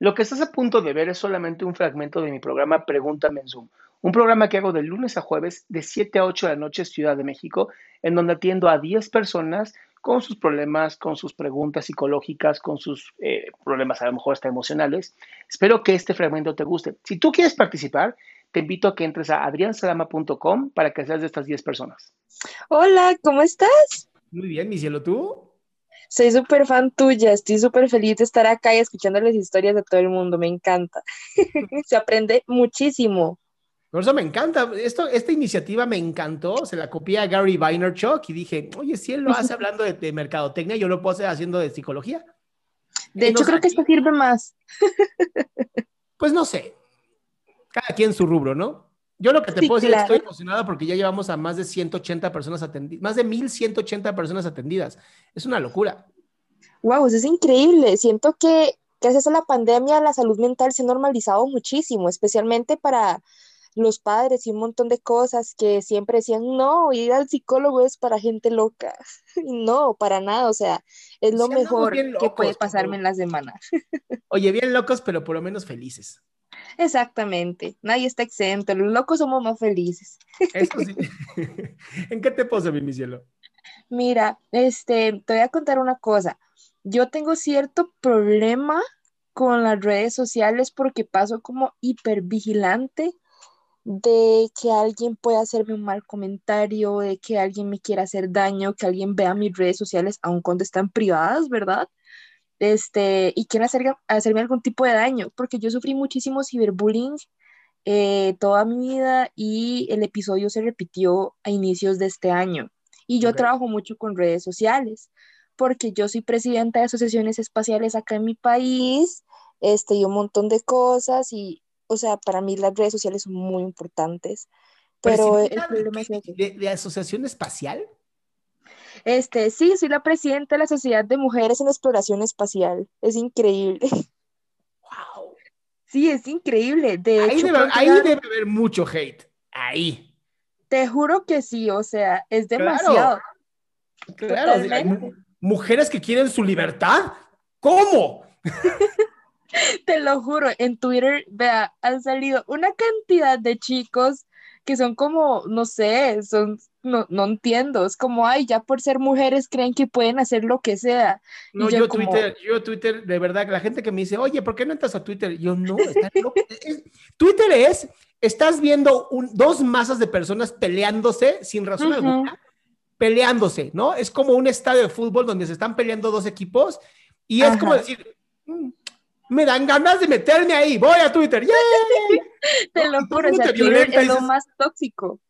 Lo que estás a punto de ver es solamente un fragmento de mi programa Pregúntame en Zoom, un programa que hago de lunes a jueves de 7 a 8 de la noche Ciudad de México, en donde atiendo a 10 personas con sus problemas, con sus preguntas psicológicas, con sus eh, problemas a lo mejor hasta emocionales. Espero que este fragmento te guste. Si tú quieres participar, te invito a que entres a adriansalama.com para que seas de estas 10 personas. Hola, ¿cómo estás? Muy bien, mi cielo, ¿tú? Soy súper fan tuya, estoy súper feliz de estar acá y escuchando las historias de todo el mundo, me encanta. Se aprende muchísimo. Por eso me encanta, Esto, esta iniciativa me encantó, se la copié a Gary Vaynerchuk y dije, oye, si él lo hace hablando de, mercadotecnia, yo lo puedo hacer haciendo de psicología. De hecho, creo que esto sirve más. Pues no sé, cada quien su rubro, ¿no? Yo lo que te puedo decir es que estoy emocionada porque ya llevamos a más de 180 personas atendidas, más de 1180 personas atendidas. Es una locura. Wow, eso es increíble. Siento que gracias a la pandemia la salud mental se ha normalizado muchísimo, especialmente para los padres y un montón de cosas que siempre decían, no, ir al psicólogo es para gente loca. no, para nada, o sea, es lo mejor que puede pasarme en la semana. Oye, bien locos, pero por lo menos felices. Exactamente, nadie está exento, los locos somos más felices. Eso sí. ¿En qué te posa, mi cielo? Mira, este, te voy a contar una cosa. Yo tengo cierto problema con las redes sociales porque paso como hipervigilante de que alguien pueda hacerme un mal comentario, de que alguien me quiera hacer daño, que alguien vea mis redes sociales aun cuando están privadas, ¿verdad? Este, y quieren hacer, hacerme algún tipo de daño, porque yo sufrí muchísimo ciberbullying eh, toda mi vida y el episodio se repitió a inicios de este año. Y yo trabajo mucho con redes sociales, porque yo soy presidenta de asociaciones espaciales acá en mi país, este, y un montón de cosas, y, o sea, para mí las redes sociales son muy importantes. Pero el problema es ¿De, ¿De asociación espacial? Este, sí, soy la presidenta de la Sociedad de Mujeres en Exploración Espacial. Es increíble. Wow. Sí, es increíble. De ahí, hecho, debe, ahí debe haber mucho hate. Ahí. Te juro que sí, o sea, es demasiado. Claro, mujeres que quieren su libertad. ¿Cómo? Te lo juro, en Twitter, vea, han salido una cantidad de chicos que son como, no sé, son, no, no entiendo, es como, ay, ya por ser mujeres creen que pueden hacer lo que sea. No, yo, Twitter, yo Twitter, de verdad, la gente que me dice, oye, ¿por qué no entras a Twitter? Yo no, Twitter es, estás viendo dos masas de personas peleándose sin razón alguna, peleándose, ¿no? Es como un estadio de fútbol donde se están peleando dos equipos y es como decir, mm, me dan ganas de meterme ahí, voy a Twitter, Te lo juro, es lo más tóxico.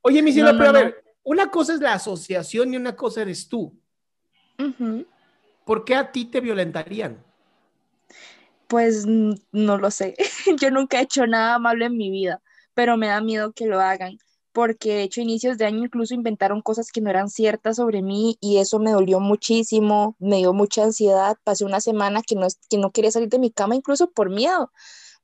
Oye, mi cielo, pero a ver, una cosa es la asociación y una cosa eres tú. ¿Por qué a ti te violentarían? Pues no lo sé. Yo nunca he hecho nada malo en mi vida, pero me da miedo que lo hagan porque de hecho inicios de año incluso inventaron cosas que no eran ciertas sobre mí y eso me dolió muchísimo, me dio mucha ansiedad, pasé una semana que no, que no quería salir de mi cama incluso por miedo,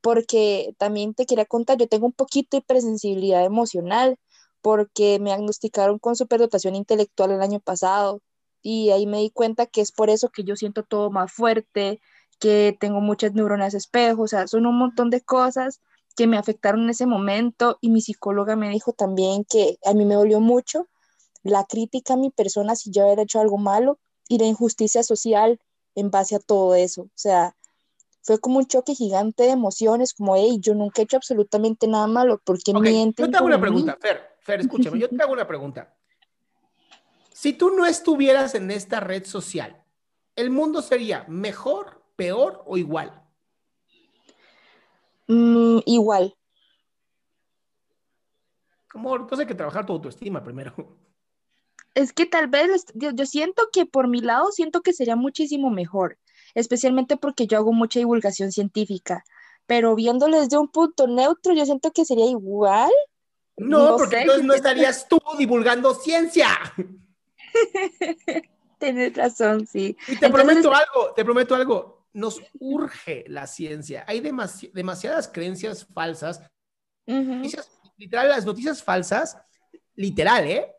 porque también te quería contar, yo tengo un poquito de hipersensibilidad emocional, porque me diagnosticaron con superdotación intelectual el año pasado y ahí me di cuenta que es por eso que yo siento todo más fuerte, que tengo muchas neuronas espejo, o sea, son un montón de cosas que me afectaron en ese momento y mi psicóloga me dijo también que a mí me dolió mucho la crítica a mi persona si yo había hecho algo malo y la injusticia social en base a todo eso. O sea, fue como un choque gigante de emociones, como, hey, yo nunca he hecho absolutamente nada malo, porque okay, mienten? Yo te hago una pregunta, Fer, Fer, escúchame, yo te hago una pregunta. Si tú no estuvieras en esta red social, ¿el mundo sería mejor, peor o igual? Mm, igual. Como, entonces hay que trabajar tu autoestima primero. Es que tal vez, yo, siento que por mi lado, siento que sería muchísimo mejor, especialmente porque yo hago mucha divulgación científica, pero viéndolo desde un punto neutro, yo siento que sería igual. No, porque entonces no estarías tú divulgando ciencia. Tienes razón, sí. Y te prometo algo, te prometo algo nos urge la ciencia. Hay demasiadas creencias falsas. literal, las noticias falsas, literal, ¿eh?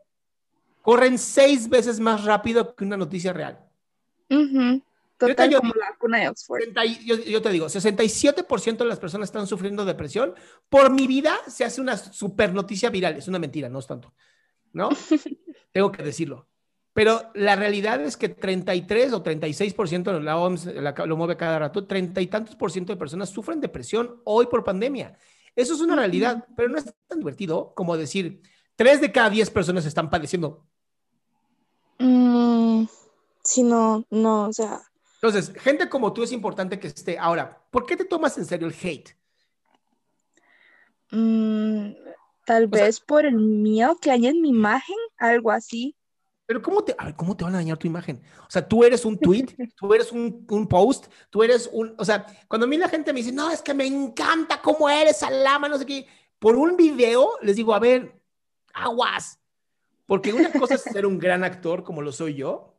Corren seis veces más rápido que una noticia real. Total, como la vacuna de Oxford. Yo, yo, te digo, 67% de las personas están sufriendo depresión. Por mi vida se hace una super noticia viral. Es una mentira, no es tanto. ¿No? Tengo que decirlo. Pero la realidad es que 33 o 36%, la OMS lo mueve cada rato, 30 y tantos por ciento de personas sufren depresión hoy por pandemia. Eso es una realidad, pero no es tan divertido como decir, 3 de cada 10 personas están padeciendo. Mm, sí, no, no, o sea. Entonces, gente como tú es importante que esté. Ahora, ¿por qué te tomas en serio el hate? Mm, tal vez por el miedo que hay en mi imagen, algo así. Pero ¿cómo te, ¿cómo te van a dañar tu imagen? O sea, tú eres un tweet, tú eres un, un, post, tú eres un... O sea, cuando a mí la gente me dice, no, es que me encanta cómo eres, Alama, no sé qué, por un video les digo, a ver, aguas. Porque una cosa es ser un gran actor como lo soy yo.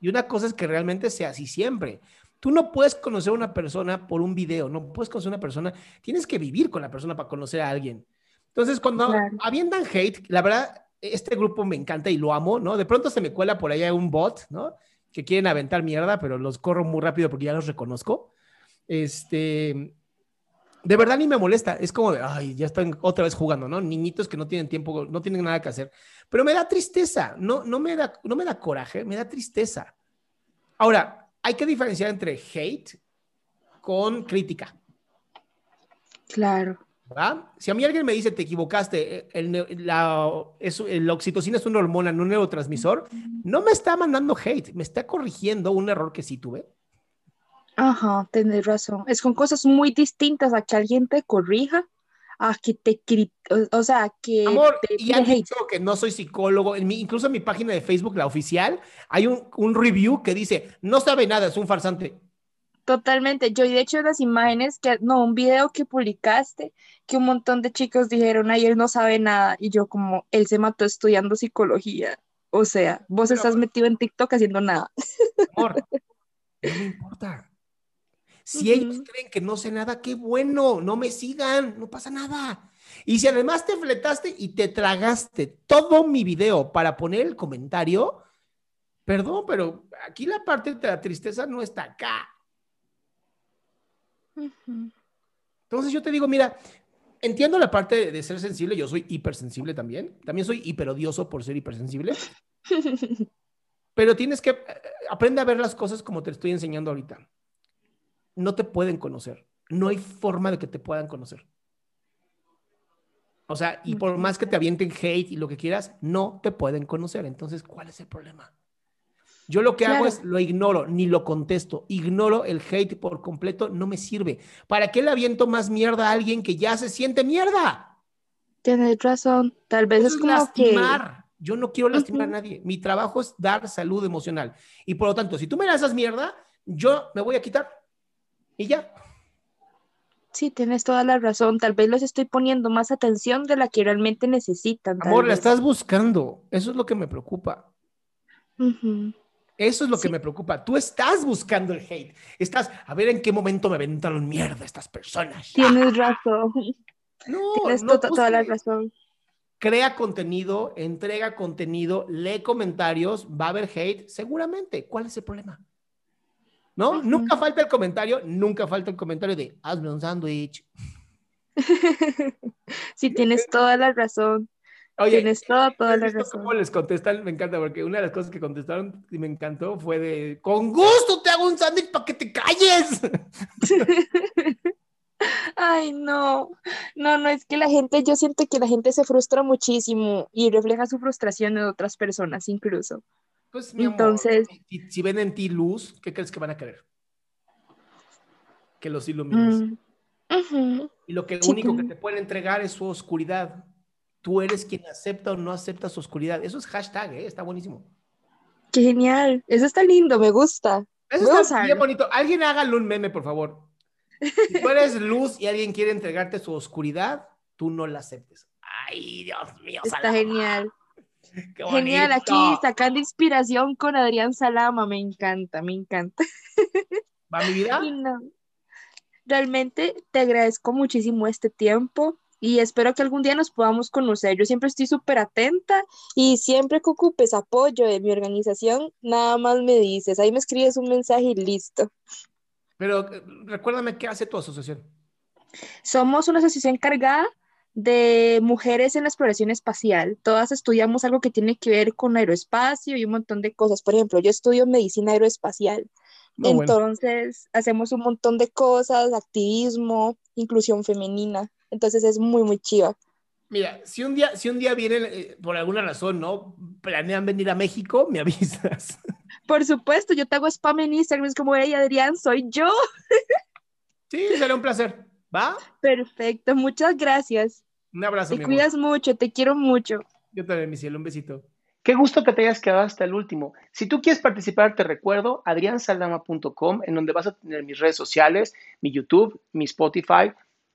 Y una cosa es que realmente sea así siempre. Tú no puedes conocer a una persona por un video, no puedes conocer a una persona, tienes que vivir con la persona para conocer a alguien. Entonces, cuando claro. avientan hate, la verdad, este grupo me encanta y lo amo, ¿no? De pronto se me cuela por allá un bot, ¿no? Que quieren aventar mierda, pero los corro muy rápido porque ya los reconozco. Este, de verdad ni me molesta. Es como de, ay, ya están otra vez jugando, ¿no? Niñitos que no tienen tiempo, no tienen nada que hacer. Pero me da tristeza, no, no, me, da, no me da coraje, me da tristeza. Ahora, hay que diferenciar entre hate con crítica. Claro. Si a mí alguien me dice, te equivocaste, eh, el, la, oxitocina es una hormona, no un neurotransmisor, no me está mandando hate, me está corrigiendo un error que sí tuve. Ajá, tenés razón. Es con cosas muy distintas a que alguien te corrija, a que te o sea, que Amor, y han dicho que no soy psicólogo, en mi, incluso en mi página de Facebook, la oficial, hay un, un review que dice, no sabe nada, es un farsante. Totalmente. Yo, de hecho, las imágenes que, no, un video que publicaste, que un montón de chicos dijeron, ay, él no sabe nada. Y yo, como, él se mató estudiando psicología. O sea, vos estás metido en TikTok haciendo nada. Amor, no importa. Si ellos creen que no sé nada, qué bueno, no me sigan, no pasa nada. Y si además te fletaste y te tragaste todo mi video para poner el comentario, perdón, pero aquí la parte de la tristeza no está acá. Entonces yo te digo, mira, entiendo la parte de, ser sensible, yo soy hipersensible también, también soy hiperodioso por ser hipersensible, pero tienes que, eh, aprende a ver las cosas como te estoy enseñando ahorita. No te pueden conocer, no hay forma de que te puedan conocer. O sea, y por más que te avienten hate y lo que quieras, no te pueden conocer. Entonces, ¿cuál es el problema? Yo lo que hago es lo ignoro, ni lo contesto. Ignoro el hate por completo, no me sirve. ¿Para qué le aviento más mierda a alguien que ya se siente mierda? Tienes razón. Tal vez es, como lastimar. Yo no quiero lastimar a nadie. Mi trabajo es dar salud emocional. Y por lo tanto, si tú me das mierda, yo me voy a quitar. Y ya. Sí, tienes toda la razón. Tal vez les estoy poniendo más atención de la que realmente necesitan. Amor, la estás buscando. Eso es lo que me preocupa. Eso es lo que me preocupa. Tú estás buscando el hate. Estás, a ver en qué momento me aventaron mierda estas personas. Tienes razón. No, Tienes toda la razón. Crea contenido, entrega contenido, lee comentarios, va a haber hate, seguramente. ¿Cuál es el problema? ¿No? Nunca falta el comentario, nunca falta el comentario de hazme un sándwich. sí, tienes toda la razón. Tienes toda, toda la razón. ¿Cómo les contestan? Me encanta, porque una de las cosas que contestaron y me encantó fue de, con gusto te hago un sándwich para que te calles. Ay, no, no, no, es que la gente, yo siento que la gente se frustra muchísimo y refleja su frustración en otras personas incluso. Pues, mi Entonces, si, ven en ti luz, ¿qué crees que van a querer? Que los ilumines. Mm, y lo que único que te pueden entregar es su oscuridad tú eres quien acepta o no acepta su oscuridad. Eso es hashtag, ¿eh? está buenísimo. Qué genial. Eso está lindo, me gusta. Eso está bien bonito. Alguien hágalo un meme, por favor. Si tú eres luz y alguien quiere entregarte su oscuridad, tú no la aceptes. Ay, Dios mío. Está genial. genial, aquí sacando inspiración con Adrián Salama, me encanta, me encanta. ¿Va mi vida? Realmente te agradezco muchísimo este tiempo y espero que algún día nos podamos conocer. Yo siempre estoy súper atenta y siempre que ocupes apoyo de mi organización, nada más me dices, ahí me escribes un mensaje y listo. Pero eh, recuérdame qué hace tu asociación. Somos una asociación encargada de mujeres en la exploración espacial. Todas estudiamos algo que tiene que ver con aeroespacio y un montón de cosas. Por ejemplo, yo estudio medicina aeroespacial. Entonces, hacemos un montón de cosas, activismo, inclusión femenina. Entonces es muy, muy chiva. Mira, si un día, si un día vienen, eh, por alguna razón, ¿no? Planean venir a México, me avisas. Por supuesto, yo te hago spam en Instagram, es como, hey, Adrián, soy yo. Sí, será un placer. ¿Va? Perfecto, muchas gracias. Un abrazo. Te cuidas mucho, te quiero mucho. Yo también, mi cielo, un besito. Qué gusto que te hayas quedado hasta el último. Si tú quieres participar, te recuerdo adriansaldama.com, en donde vas a tener mis redes sociales, mi YouTube, mi Spotify,